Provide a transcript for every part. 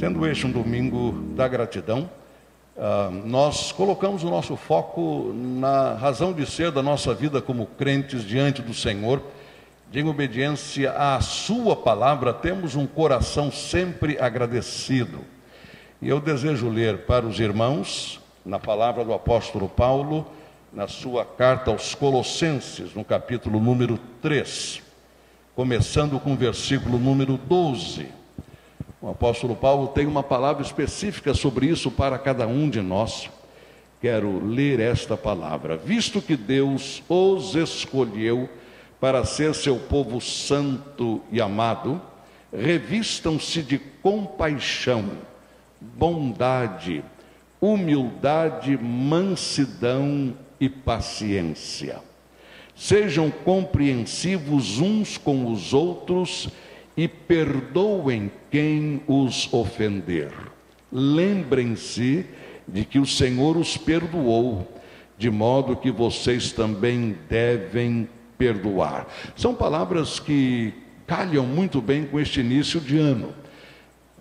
Sendo este um domingo da gratidão, uh, nós colocamos o nosso foco na razão de ser da nossa vida como crentes diante do Senhor, de obediência à Sua palavra, temos um coração sempre agradecido. E eu desejo ler para os irmãos, na palavra do apóstolo Paulo, na sua carta aos Colossenses, no capítulo número 3, começando com o versículo número 12. O apóstolo Paulo tem uma palavra específica sobre isso para cada um de nós. Quero ler esta palavra. Visto que Deus os escolheu para ser seu povo santo e amado, revistam-se de compaixão, bondade, humildade, mansidão e paciência. Sejam compreensivos uns com os outros e perdoem quem os ofender. Lembrem-se de que o Senhor os perdoou, de modo que vocês também devem perdoar. São palavras que calham muito bem com este início de ano.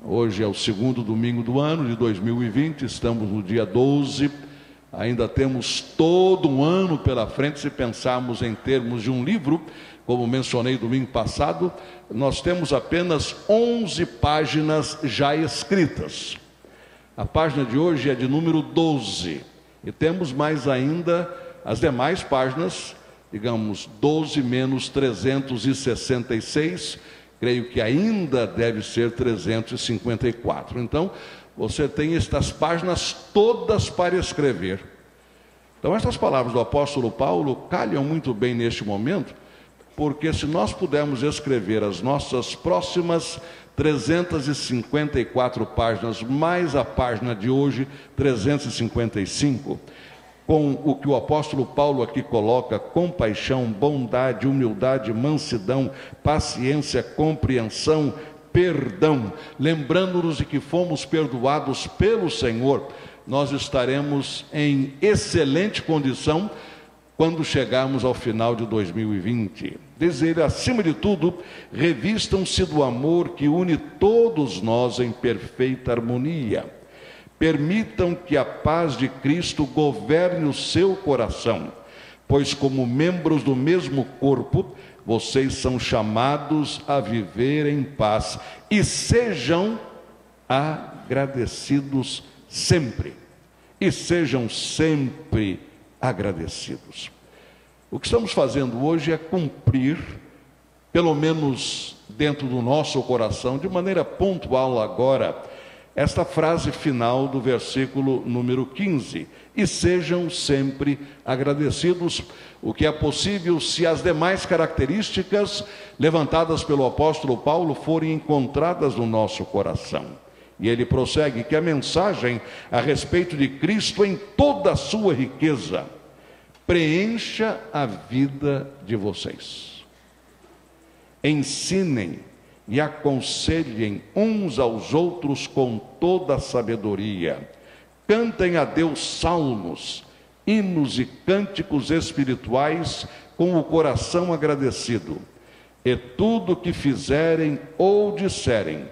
Hoje é o segundo domingo do ano de 2020, estamos no dia 12. Ainda temos todo um ano pela frente se pensarmos em termos de um livro como mencionei domingo passado, nós temos apenas 11 páginas já escritas. A página de hoje é de número 12. E temos mais ainda as demais páginas, digamos, 12 menos 366, creio que ainda deve ser 354. Então, você tem estas páginas todas para escrever. Então, essas palavras do apóstolo Paulo calham muito bem neste momento, porque se nós pudermos escrever as nossas próximas 354 páginas, mais a página de hoje, 355, com o que o apóstolo Paulo aqui coloca: compaixão, bondade, humildade, mansidão, paciência, compreensão, perdão, lembrando-nos de que fomos perdoados pelo Senhor, nós estaremos em excelente condição quando chegarmos ao final de 2020. Diz ele, acima de tudo, revistam-se do amor que une todos nós em perfeita harmonia. Permitam que a paz de Cristo governe o seu coração, pois, como membros do mesmo corpo, vocês são chamados a viver em paz e sejam agradecidos sempre. E sejam sempre agradecidos. O que estamos fazendo hoje é cumprir, pelo menos dentro do nosso coração, de maneira pontual agora, esta frase final do versículo número 15: e sejam sempre agradecidos, o que é possível se as demais características levantadas pelo apóstolo Paulo forem encontradas no nosso coração. E ele prossegue que a mensagem a respeito de Cristo em toda a sua riqueza preencha a vida de vocês. Ensinem e aconselhem uns aos outros com toda a sabedoria. Cantem a Deus salmos, hinos e cânticos espirituais com o coração agradecido. E tudo que fizerem ou disserem,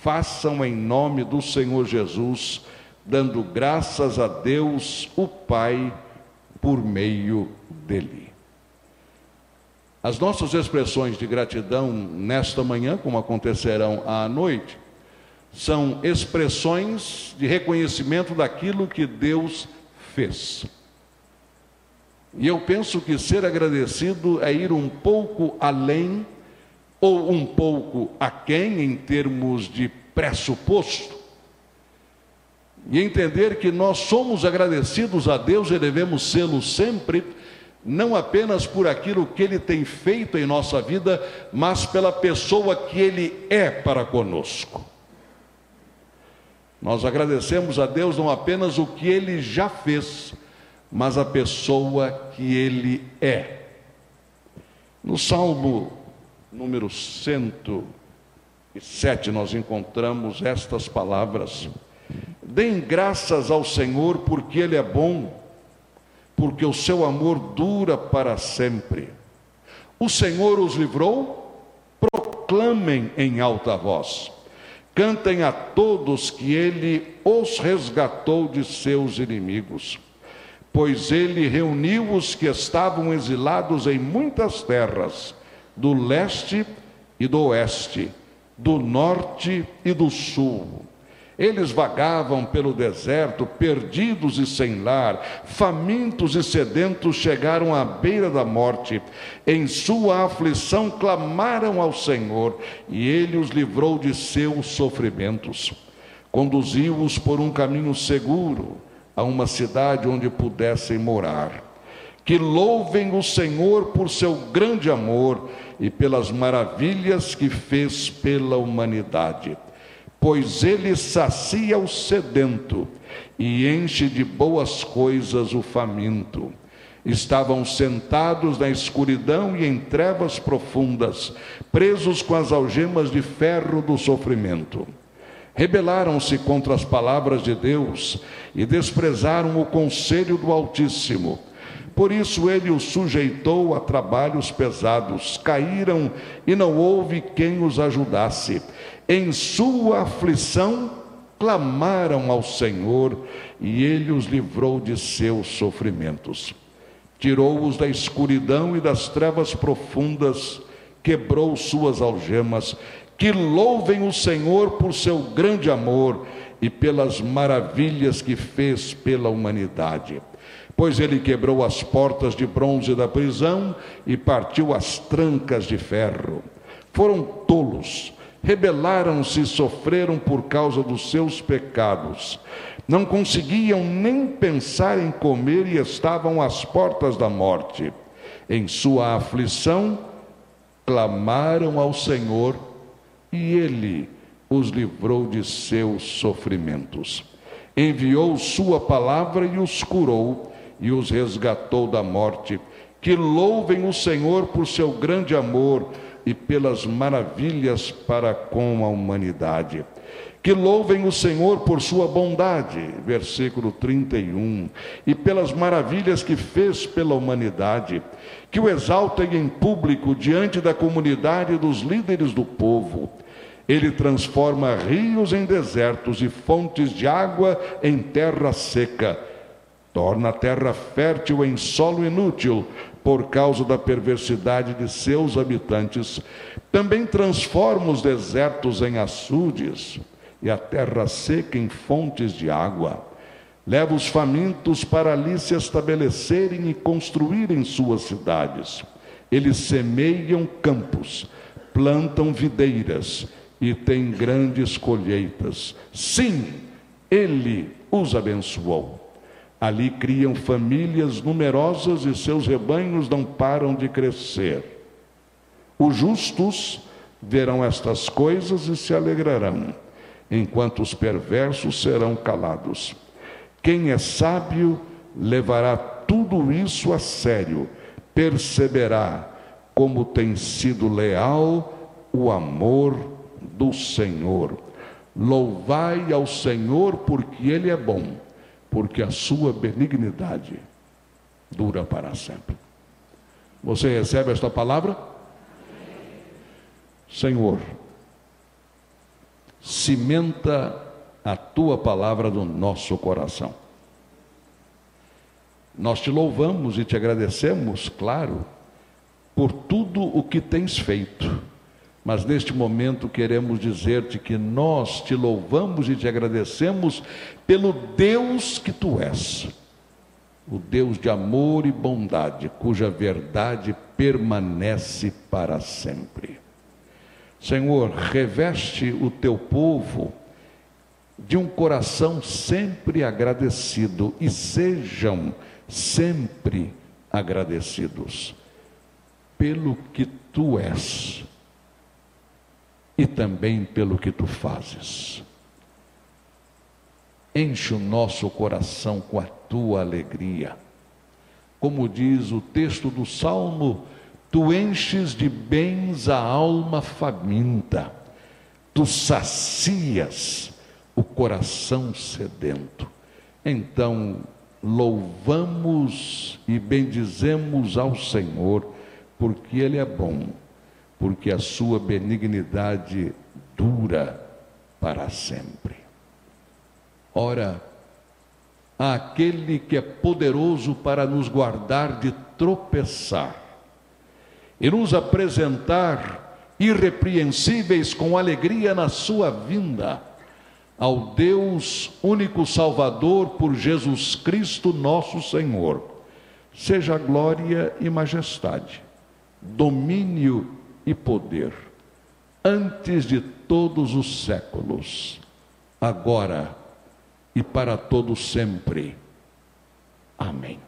façam em nome do Senhor Jesus, dando graças a Deus, o Pai, por meio dele. As nossas expressões de gratidão nesta manhã, como acontecerão à noite, são expressões de reconhecimento daquilo que Deus fez. E eu penso que ser agradecido é ir um pouco além ou um pouco aquém em termos de pressuposto, e entender que nós somos agradecidos a Deus e devemos sê-lo sempre, não apenas por aquilo que Ele tem feito em nossa vida, mas pela pessoa que Ele é para conosco. Nós agradecemos a Deus não apenas o que Ele já fez, mas a pessoa que Ele é. No Salmo número 107, nós encontramos estas palavras. Deem graças ao Senhor, porque Ele é bom, porque o seu amor dura para sempre. O Senhor os livrou, proclamem em alta voz. Cantem a todos que ele os resgatou de seus inimigos, pois ele reuniu os que estavam exilados em muitas terras, do leste e do oeste, do norte e do sul eles vagavam pelo deserto, perdidos e sem lar, famintos e sedentos, chegaram à beira da morte. Em sua aflição clamaram ao Senhor, e ele os livrou de seus sofrimentos. Conduziu-os por um caminho seguro a uma cidade onde pudessem morar. Que louvem o Senhor por seu grande amor e pelas maravilhas que fez pela humanidade pois ele sacia o sedento e enche de boas coisas o faminto. Estavam sentados na escuridão e em trevas profundas, presos com as algemas de ferro do sofrimento. Rebelaram-se contra as palavras de Deus e desprezaram o conselho do Altíssimo. Por isso ele os sujeitou a trabalhos pesados, caíram e não houve quem os ajudasse em sua aflição, clamaram ao Senhor e ele os livrou de seus sofrimentos. Tirou-os da escuridão e das trevas profundas, quebrou suas algemas. Que louvem o Senhor por seu grande amor e pelas maravilhas que fez pela humanidade. Pois ele quebrou as portas de bronze da prisão e partiu as trancas de ferro. Foram tolos rebelaram-se e sofreram por causa dos seus pecados. Não conseguiam nem pensar em comer e estavam às portas da morte. Em sua aflição, clamaram ao Senhor e ele os livrou de seus sofrimentos. Enviou sua palavra e os curou e os resgatou da morte. Que louvem o Senhor por seu grande amor e pelas maravilhas para com a humanidade. Que louvem o Senhor por sua bondade, versículo 31, e pelas maravilhas que fez pela humanidade. Que o exaltem em público diante da comunidade dos líderes do povo. Ele transforma rios em desertos e fontes de água em terra seca. Torna a terra fértil em solo inútil, por causa da perversidade de seus habitantes, também transforma os desertos em açudes e a terra seca em fontes de água. Leva os famintos para ali se estabelecerem e construírem suas cidades. Eles semeiam campos, plantam videiras e têm grandes colheitas. Sim, ele os abençoou. Ali criam famílias numerosas e seus rebanhos não param de crescer. Os justos verão estas coisas e se alegrarão, enquanto os perversos serão calados. Quem é sábio levará tudo isso a sério, perceberá como tem sido leal o amor do Senhor. Louvai ao Senhor porque Ele é bom porque a sua benignidade dura para sempre. Você recebe esta palavra? Senhor, cimenta a tua palavra no nosso coração. Nós te louvamos e te agradecemos, claro, por tudo o que tens feito mas neste momento queremos dizer-te que nós te louvamos e te agradecemos pelo Deus que tu és, o Deus de amor e bondade, cuja verdade permanece para sempre. Senhor, reveste o teu povo de um coração sempre agradecido e sejam sempre agradecidos pelo que tu és e também pelo que tu fazes. Enche o nosso coração com a tua alegria. Como diz o texto do Salmo, tu enches de bens a alma faminta, tu sacias o coração sedento. Então, louvamos e bendizemos ao Senhor, porque Ele é bom porque a sua benignidade dura para sempre. Ora, aquele que é poderoso para nos guardar de tropeçar e nos apresentar irrepreensíveis com alegria na sua vinda, ao Deus único Salvador por Jesus Cristo nosso Senhor, seja glória e majestade, domínio e poder, antes de todos os séculos, agora e para todo sempre. Amém.